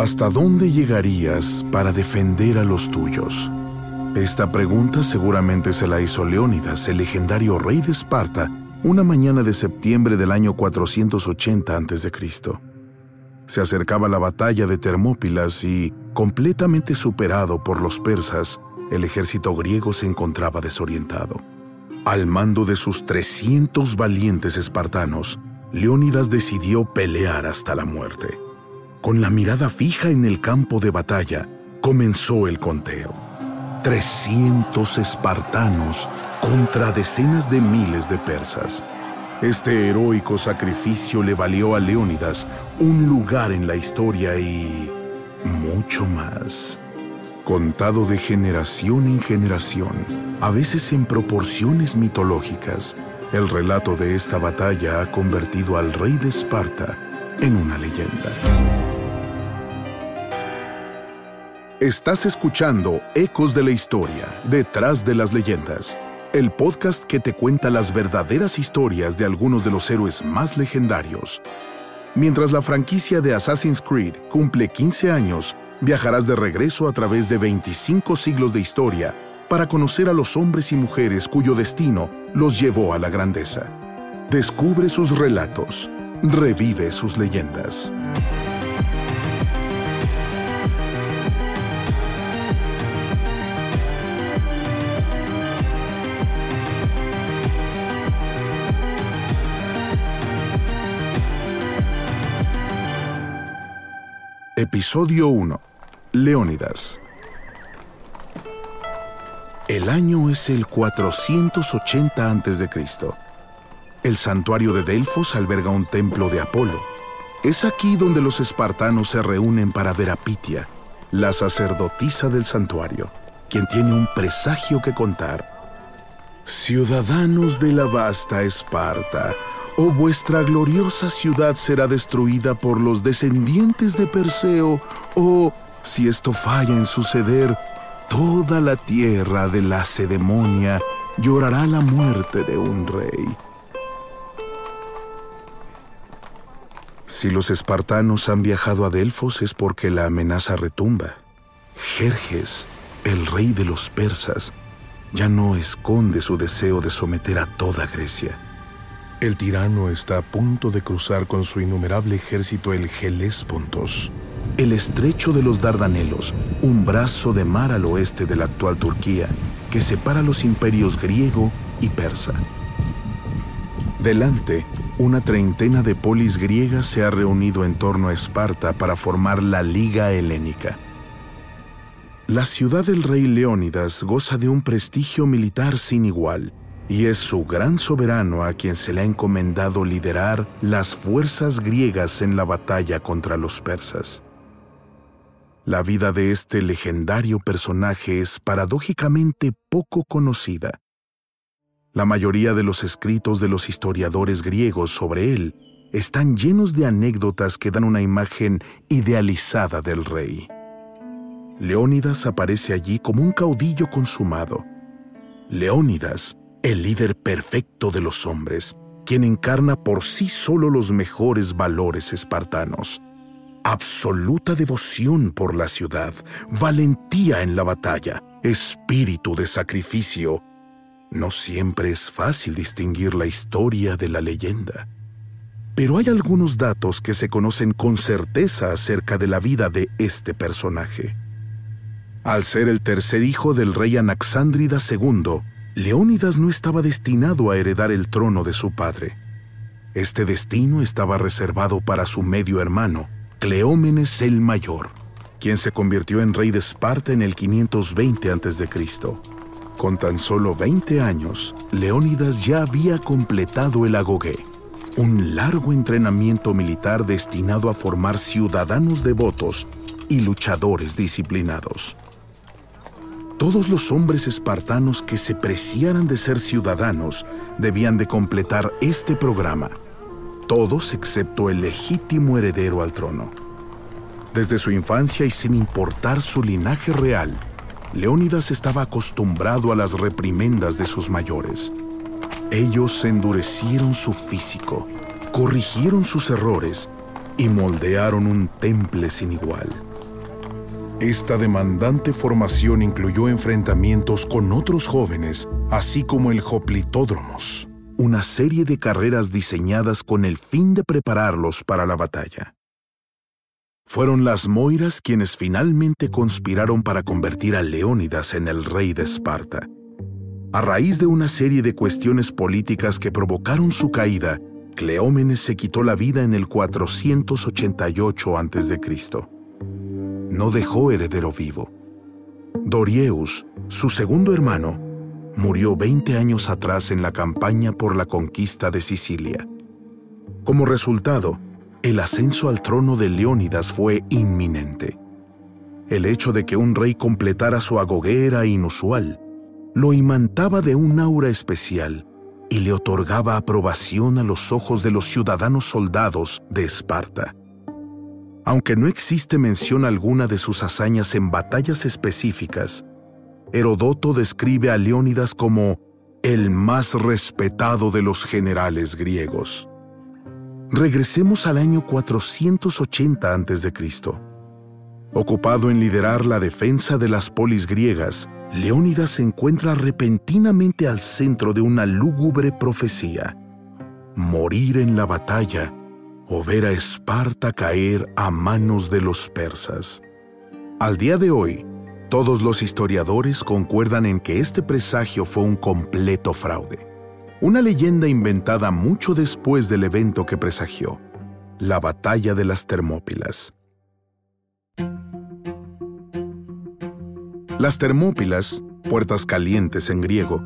¿Hasta dónde llegarías para defender a los tuyos? Esta pregunta seguramente se la hizo Leónidas, el legendario rey de Esparta, una mañana de septiembre del año 480 a.C. Se acercaba la batalla de Termópilas y, completamente superado por los persas, el ejército griego se encontraba desorientado. Al mando de sus 300 valientes espartanos, Leónidas decidió pelear hasta la muerte. Con la mirada fija en el campo de batalla, comenzó el conteo. 300 espartanos contra decenas de miles de persas. Este heroico sacrificio le valió a Leónidas un lugar en la historia y mucho más. Contado de generación en generación, a veces en proporciones mitológicas, el relato de esta batalla ha convertido al rey de Esparta en una leyenda. Estás escuchando Ecos de la Historia, detrás de las leyendas, el podcast que te cuenta las verdaderas historias de algunos de los héroes más legendarios. Mientras la franquicia de Assassin's Creed cumple 15 años, viajarás de regreso a través de 25 siglos de historia para conocer a los hombres y mujeres cuyo destino los llevó a la grandeza. Descubre sus relatos, revive sus leyendas. Episodio 1. Leónidas. El año es el 480 a.C. El santuario de Delfos alberga un templo de Apolo. Es aquí donde los espartanos se reúnen para ver a Pitia, la sacerdotisa del santuario, quien tiene un presagio que contar. Ciudadanos de la vasta Esparta, o vuestra gloriosa ciudad será destruida por los descendientes de Perseo, o, si esto falla en suceder, toda la tierra de la Lacedemonia llorará la muerte de un rey. Si los espartanos han viajado a Delfos es porque la amenaza retumba. Jerjes, el rey de los persas, ya no esconde su deseo de someter a toda Grecia. El tirano está a punto de cruzar con su innumerable ejército el Geléspontos, el estrecho de los Dardanelos, un brazo de mar al oeste de la actual Turquía que separa los imperios griego y persa. Delante, una treintena de polis griegas se ha reunido en torno a Esparta para formar la Liga Helénica. La ciudad del rey Leónidas goza de un prestigio militar sin igual y es su gran soberano a quien se le ha encomendado liderar las fuerzas griegas en la batalla contra los persas. La vida de este legendario personaje es paradójicamente poco conocida. La mayoría de los escritos de los historiadores griegos sobre él están llenos de anécdotas que dan una imagen idealizada del rey. Leónidas aparece allí como un caudillo consumado. Leónidas el líder perfecto de los hombres, quien encarna por sí solo los mejores valores espartanos. Absoluta devoción por la ciudad, valentía en la batalla, espíritu de sacrificio. No siempre es fácil distinguir la historia de la leyenda. Pero hay algunos datos que se conocen con certeza acerca de la vida de este personaje. Al ser el tercer hijo del rey Anaxándrida II, Leónidas no estaba destinado a heredar el trono de su padre. Este destino estaba reservado para su medio hermano, Cleómenes el Mayor, quien se convirtió en rey de Esparta en el 520 a.C. Con tan solo 20 años, Leónidas ya había completado el agogué, un largo entrenamiento militar destinado a formar ciudadanos devotos y luchadores disciplinados. Todos los hombres espartanos que se preciaran de ser ciudadanos debían de completar este programa, todos excepto el legítimo heredero al trono. Desde su infancia y sin importar su linaje real, Leónidas estaba acostumbrado a las reprimendas de sus mayores. Ellos endurecieron su físico, corrigieron sus errores y moldearon un temple sin igual. Esta demandante formación incluyó enfrentamientos con otros jóvenes, así como el Hoplitódromos, una serie de carreras diseñadas con el fin de prepararlos para la batalla. Fueron las Moiras quienes finalmente conspiraron para convertir a Leónidas en el rey de Esparta. A raíz de una serie de cuestiones políticas que provocaron su caída, Cleómenes se quitó la vida en el 488 a.C. No dejó heredero vivo. Dorieus, su segundo hermano, murió 20 años atrás en la campaña por la conquista de Sicilia. Como resultado, el ascenso al trono de Leónidas fue inminente. El hecho de que un rey completara su agogué era inusual. Lo imantaba de un aura especial y le otorgaba aprobación a los ojos de los ciudadanos soldados de Esparta. Aunque no existe mención alguna de sus hazañas en batallas específicas, Herodoto describe a Leónidas como el más respetado de los generales griegos. Regresemos al año 480 a.C. Ocupado en liderar la defensa de las polis griegas, Leónidas se encuentra repentinamente al centro de una lúgubre profecía. Morir en la batalla o ver a Esparta caer a manos de los persas. Al día de hoy, todos los historiadores concuerdan en que este presagio fue un completo fraude una leyenda inventada mucho después del evento que presagió, la batalla de las Termópilas. Las Termópilas, puertas calientes en griego,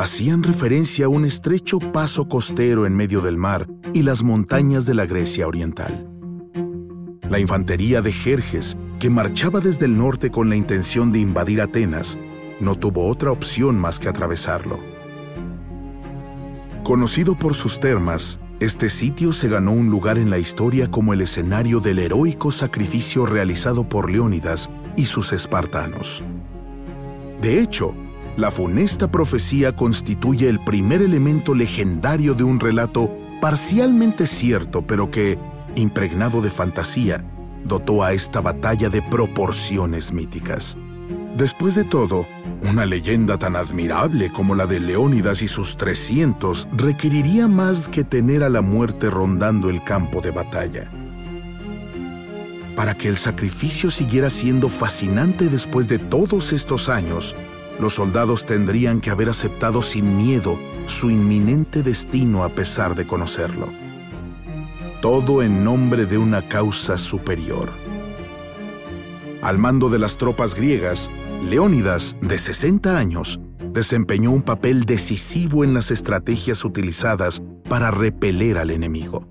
hacían referencia a un estrecho paso costero en medio del mar y las montañas de la Grecia oriental. La infantería de Jerjes, que marchaba desde el norte con la intención de invadir Atenas, no tuvo otra opción más que atravesarlo. Conocido por sus termas, este sitio se ganó un lugar en la historia como el escenario del heroico sacrificio realizado por Leónidas y sus espartanos. De hecho, la funesta profecía constituye el primer elemento legendario de un relato parcialmente cierto, pero que, impregnado de fantasía, dotó a esta batalla de proporciones míticas. Después de todo, una leyenda tan admirable como la de Leónidas y sus 300 requeriría más que tener a la muerte rondando el campo de batalla. Para que el sacrificio siguiera siendo fascinante después de todos estos años, los soldados tendrían que haber aceptado sin miedo su inminente destino a pesar de conocerlo. Todo en nombre de una causa superior. Al mando de las tropas griegas, Leónidas, de 60 años, desempeñó un papel decisivo en las estrategias utilizadas para repeler al enemigo.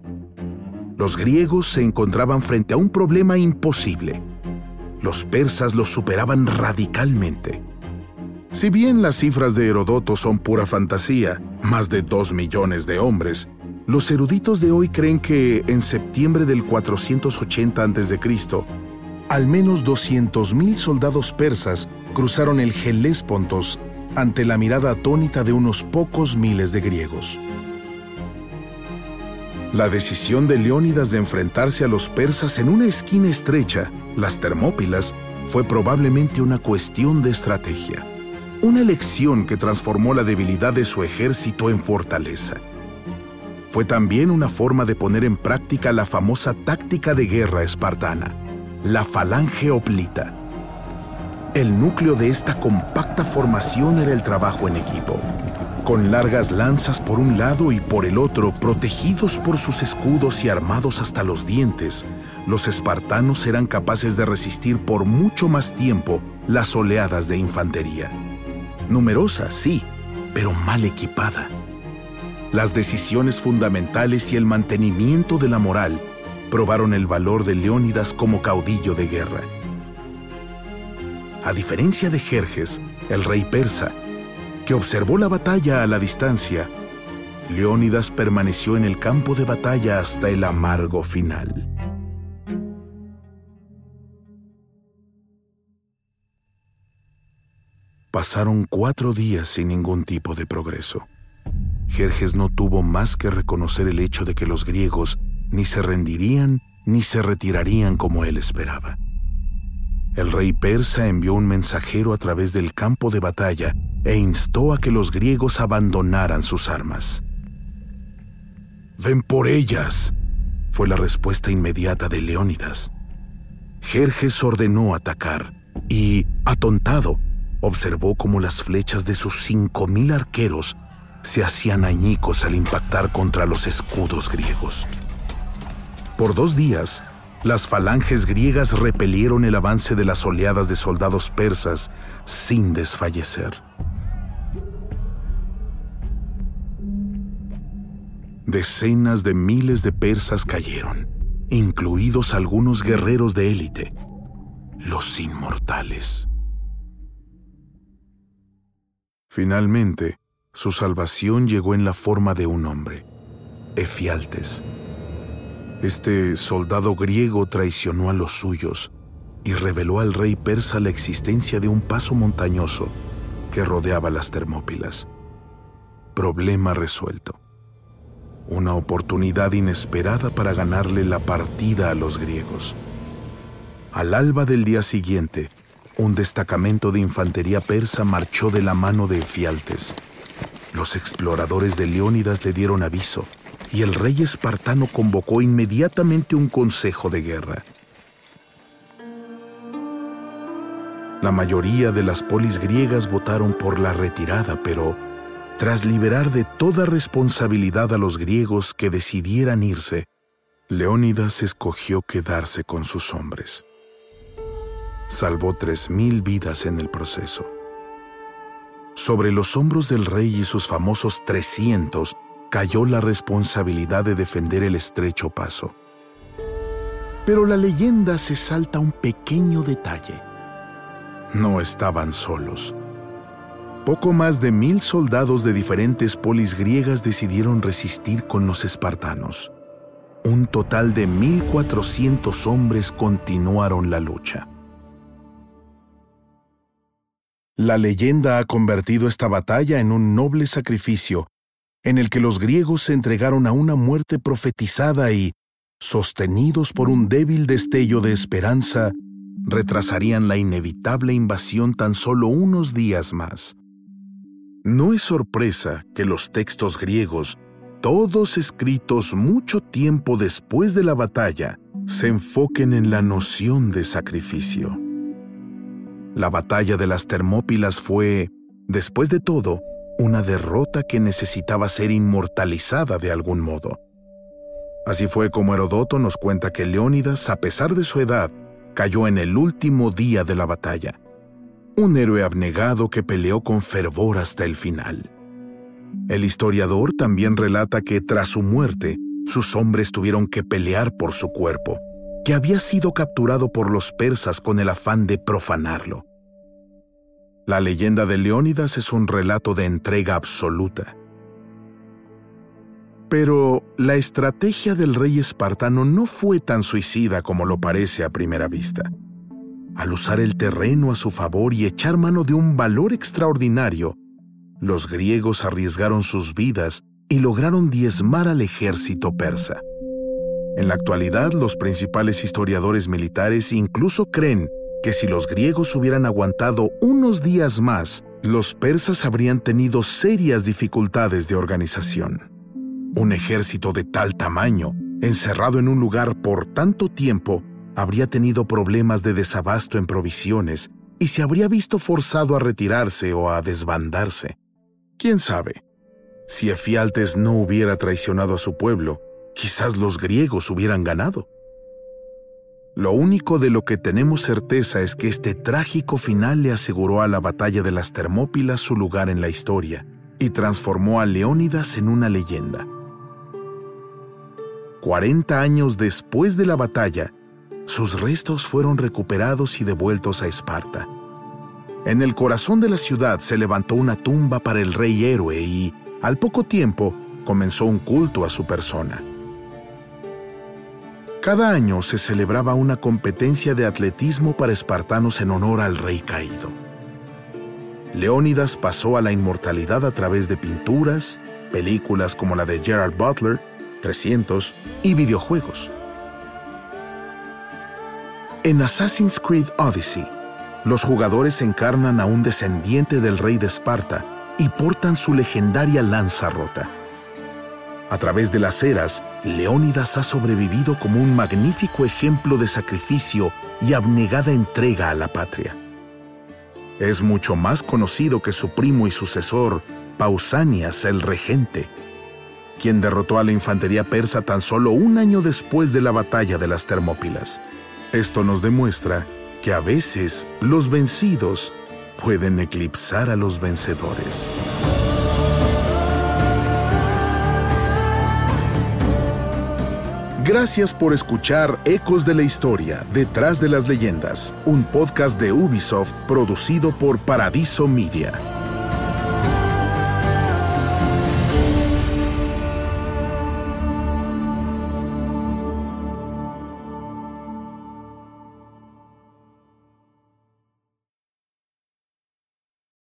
Los griegos se encontraban frente a un problema imposible. Los persas los superaban radicalmente. Si bien las cifras de Herodoto son pura fantasía, más de dos millones de hombres, los eruditos de hoy creen que en septiembre del 480 a.C., al menos 200.000 soldados persas cruzaron el Helespontos ante la mirada atónita de unos pocos miles de griegos. La decisión de Leónidas de enfrentarse a los persas en una esquina estrecha, las Termópilas, fue probablemente una cuestión de estrategia, una elección que transformó la debilidad de su ejército en fortaleza. Fue también una forma de poner en práctica la famosa táctica de guerra espartana, la falange oplita. El núcleo de esta compacta formación era el trabajo en equipo, con largas lanzas por un lado y por el otro, protegidos por sus escudos y armados hasta los dientes, los espartanos eran capaces de resistir por mucho más tiempo las oleadas de infantería. Numerosa, sí, pero mal equipada. Las decisiones fundamentales y el mantenimiento de la moral probaron el valor de Leónidas como caudillo de guerra. A diferencia de Jerjes, el rey persa, que observó la batalla a la distancia, Leónidas permaneció en el campo de batalla hasta el amargo final. Pasaron cuatro días sin ningún tipo de progreso. Jerjes no tuvo más que reconocer el hecho de que los griegos ni se rendirían ni se retirarían como él esperaba. El rey persa envió un mensajero a través del campo de batalla e instó a que los griegos abandonaran sus armas. Ven por ellas, fue la respuesta inmediata de Leónidas. Jerjes ordenó atacar y, atontado, observó cómo las flechas de sus cinco mil arqueros se hacían añicos al impactar contra los escudos griegos. Por dos días, las falanges griegas repelieron el avance de las oleadas de soldados persas sin desfallecer. Decenas de miles de persas cayeron, incluidos algunos guerreros de élite, los inmortales. Finalmente, su salvación llegó en la forma de un hombre, Efialtes. Este soldado griego traicionó a los suyos y reveló al rey persa la existencia de un paso montañoso que rodeaba las Termópilas. Problema resuelto. Una oportunidad inesperada para ganarle la partida a los griegos. Al alba del día siguiente, un destacamento de infantería persa marchó de la mano de Efialtes. Los exploradores de Leónidas le dieron aviso y el rey espartano convocó inmediatamente un consejo de guerra. La mayoría de las polis griegas votaron por la retirada, pero tras liberar de toda responsabilidad a los griegos que decidieran irse, Leónidas escogió quedarse con sus hombres salvó tres mil vidas en el proceso. Sobre los hombros del rey y sus famosos 300 cayó la responsabilidad de defender el estrecho paso. Pero la leyenda se salta un pequeño detalle. No estaban solos. Poco más de mil soldados de diferentes polis griegas decidieron resistir con los espartanos. Un total de 1.400 hombres continuaron la lucha. La leyenda ha convertido esta batalla en un noble sacrificio, en el que los griegos se entregaron a una muerte profetizada y, sostenidos por un débil destello de esperanza, retrasarían la inevitable invasión tan solo unos días más. No es sorpresa que los textos griegos, todos escritos mucho tiempo después de la batalla, se enfoquen en la noción de sacrificio. La batalla de las Termópilas fue, después de todo, una derrota que necesitaba ser inmortalizada de algún modo. Así fue como Herodoto nos cuenta que Leónidas, a pesar de su edad, cayó en el último día de la batalla. Un héroe abnegado que peleó con fervor hasta el final. El historiador también relata que tras su muerte, sus hombres tuvieron que pelear por su cuerpo que había sido capturado por los persas con el afán de profanarlo. La leyenda de Leónidas es un relato de entrega absoluta. Pero la estrategia del rey espartano no fue tan suicida como lo parece a primera vista. Al usar el terreno a su favor y echar mano de un valor extraordinario, los griegos arriesgaron sus vidas y lograron diezmar al ejército persa. En la actualidad, los principales historiadores militares incluso creen que si los griegos hubieran aguantado unos días más, los persas habrían tenido serias dificultades de organización. Un ejército de tal tamaño, encerrado en un lugar por tanto tiempo, habría tenido problemas de desabasto en provisiones y se habría visto forzado a retirarse o a desbandarse. ¿Quién sabe? Si Efialtes no hubiera traicionado a su pueblo, quizás los griegos hubieran ganado. Lo único de lo que tenemos certeza es que este trágico final le aseguró a la batalla de las Termópilas su lugar en la historia y transformó a Leónidas en una leyenda. 40 años después de la batalla, sus restos fueron recuperados y devueltos a Esparta. En el corazón de la ciudad se levantó una tumba para el rey héroe y, al poco tiempo, comenzó un culto a su persona. Cada año se celebraba una competencia de atletismo para espartanos en honor al rey caído. Leónidas pasó a la inmortalidad a través de pinturas, películas como la de Gerard Butler, 300 y videojuegos. En Assassin's Creed Odyssey, los jugadores encarnan a un descendiente del rey de Esparta y portan su legendaria lanza rota. A través de las eras, Leónidas ha sobrevivido como un magnífico ejemplo de sacrificio y abnegada entrega a la patria. Es mucho más conocido que su primo y sucesor, Pausanias el regente, quien derrotó a la infantería persa tan solo un año después de la batalla de las Termópilas. Esto nos demuestra que a veces los vencidos pueden eclipsar a los vencedores. Gracias por escuchar Ecos de la Historia, Detrás de las Leyendas, un podcast de Ubisoft producido por Paradiso Media.